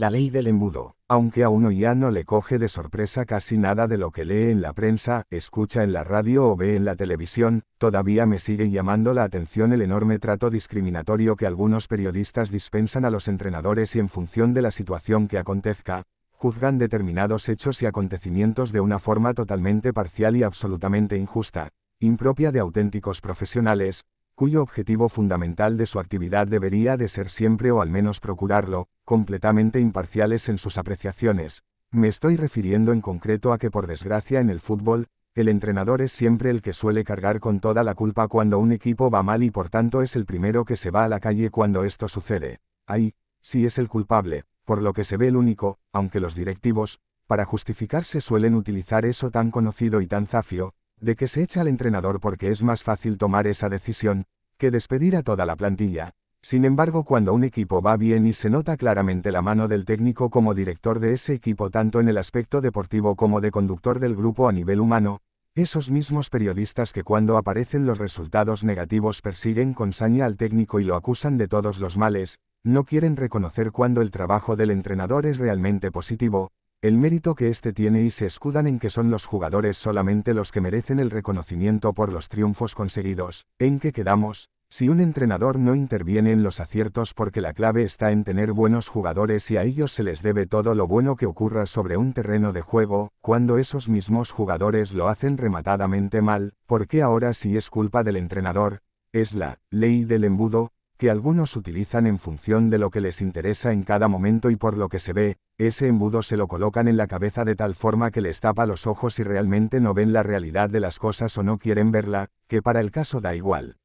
La ley del embudo. Aunque a uno ya no le coge de sorpresa casi nada de lo que lee en la prensa, escucha en la radio o ve en la televisión, todavía me sigue llamando la atención el enorme trato discriminatorio que algunos periodistas dispensan a los entrenadores y en función de la situación que acontezca, juzgan determinados hechos y acontecimientos de una forma totalmente parcial y absolutamente injusta, impropia de auténticos profesionales, cuyo objetivo fundamental de su actividad debería de ser siempre o al menos procurarlo, completamente imparciales en sus apreciaciones. Me estoy refiriendo en concreto a que por desgracia en el fútbol, el entrenador es siempre el que suele cargar con toda la culpa cuando un equipo va mal y por tanto es el primero que se va a la calle cuando esto sucede. Ahí, sí es el culpable, por lo que se ve el único, aunque los directivos, para justificarse suelen utilizar eso tan conocido y tan zafio, de que se echa al entrenador porque es más fácil tomar esa decisión, que despedir a toda la plantilla. Sin embargo, cuando un equipo va bien y se nota claramente la mano del técnico como director de ese equipo tanto en el aspecto deportivo como de conductor del grupo a nivel humano, esos mismos periodistas que cuando aparecen los resultados negativos persiguen con saña al técnico y lo acusan de todos los males, no quieren reconocer cuando el trabajo del entrenador es realmente positivo, el mérito que éste tiene y se escudan en que son los jugadores solamente los que merecen el reconocimiento por los triunfos conseguidos. ¿En qué quedamos? Si un entrenador no interviene en los aciertos porque la clave está en tener buenos jugadores y a ellos se les debe todo lo bueno que ocurra sobre un terreno de juego, cuando esos mismos jugadores lo hacen rematadamente mal, ¿por qué ahora si es culpa del entrenador? Es la ley del embudo, que algunos utilizan en función de lo que les interesa en cada momento y por lo que se ve, ese embudo se lo colocan en la cabeza de tal forma que les tapa los ojos y realmente no ven la realidad de las cosas o no quieren verla, que para el caso da igual.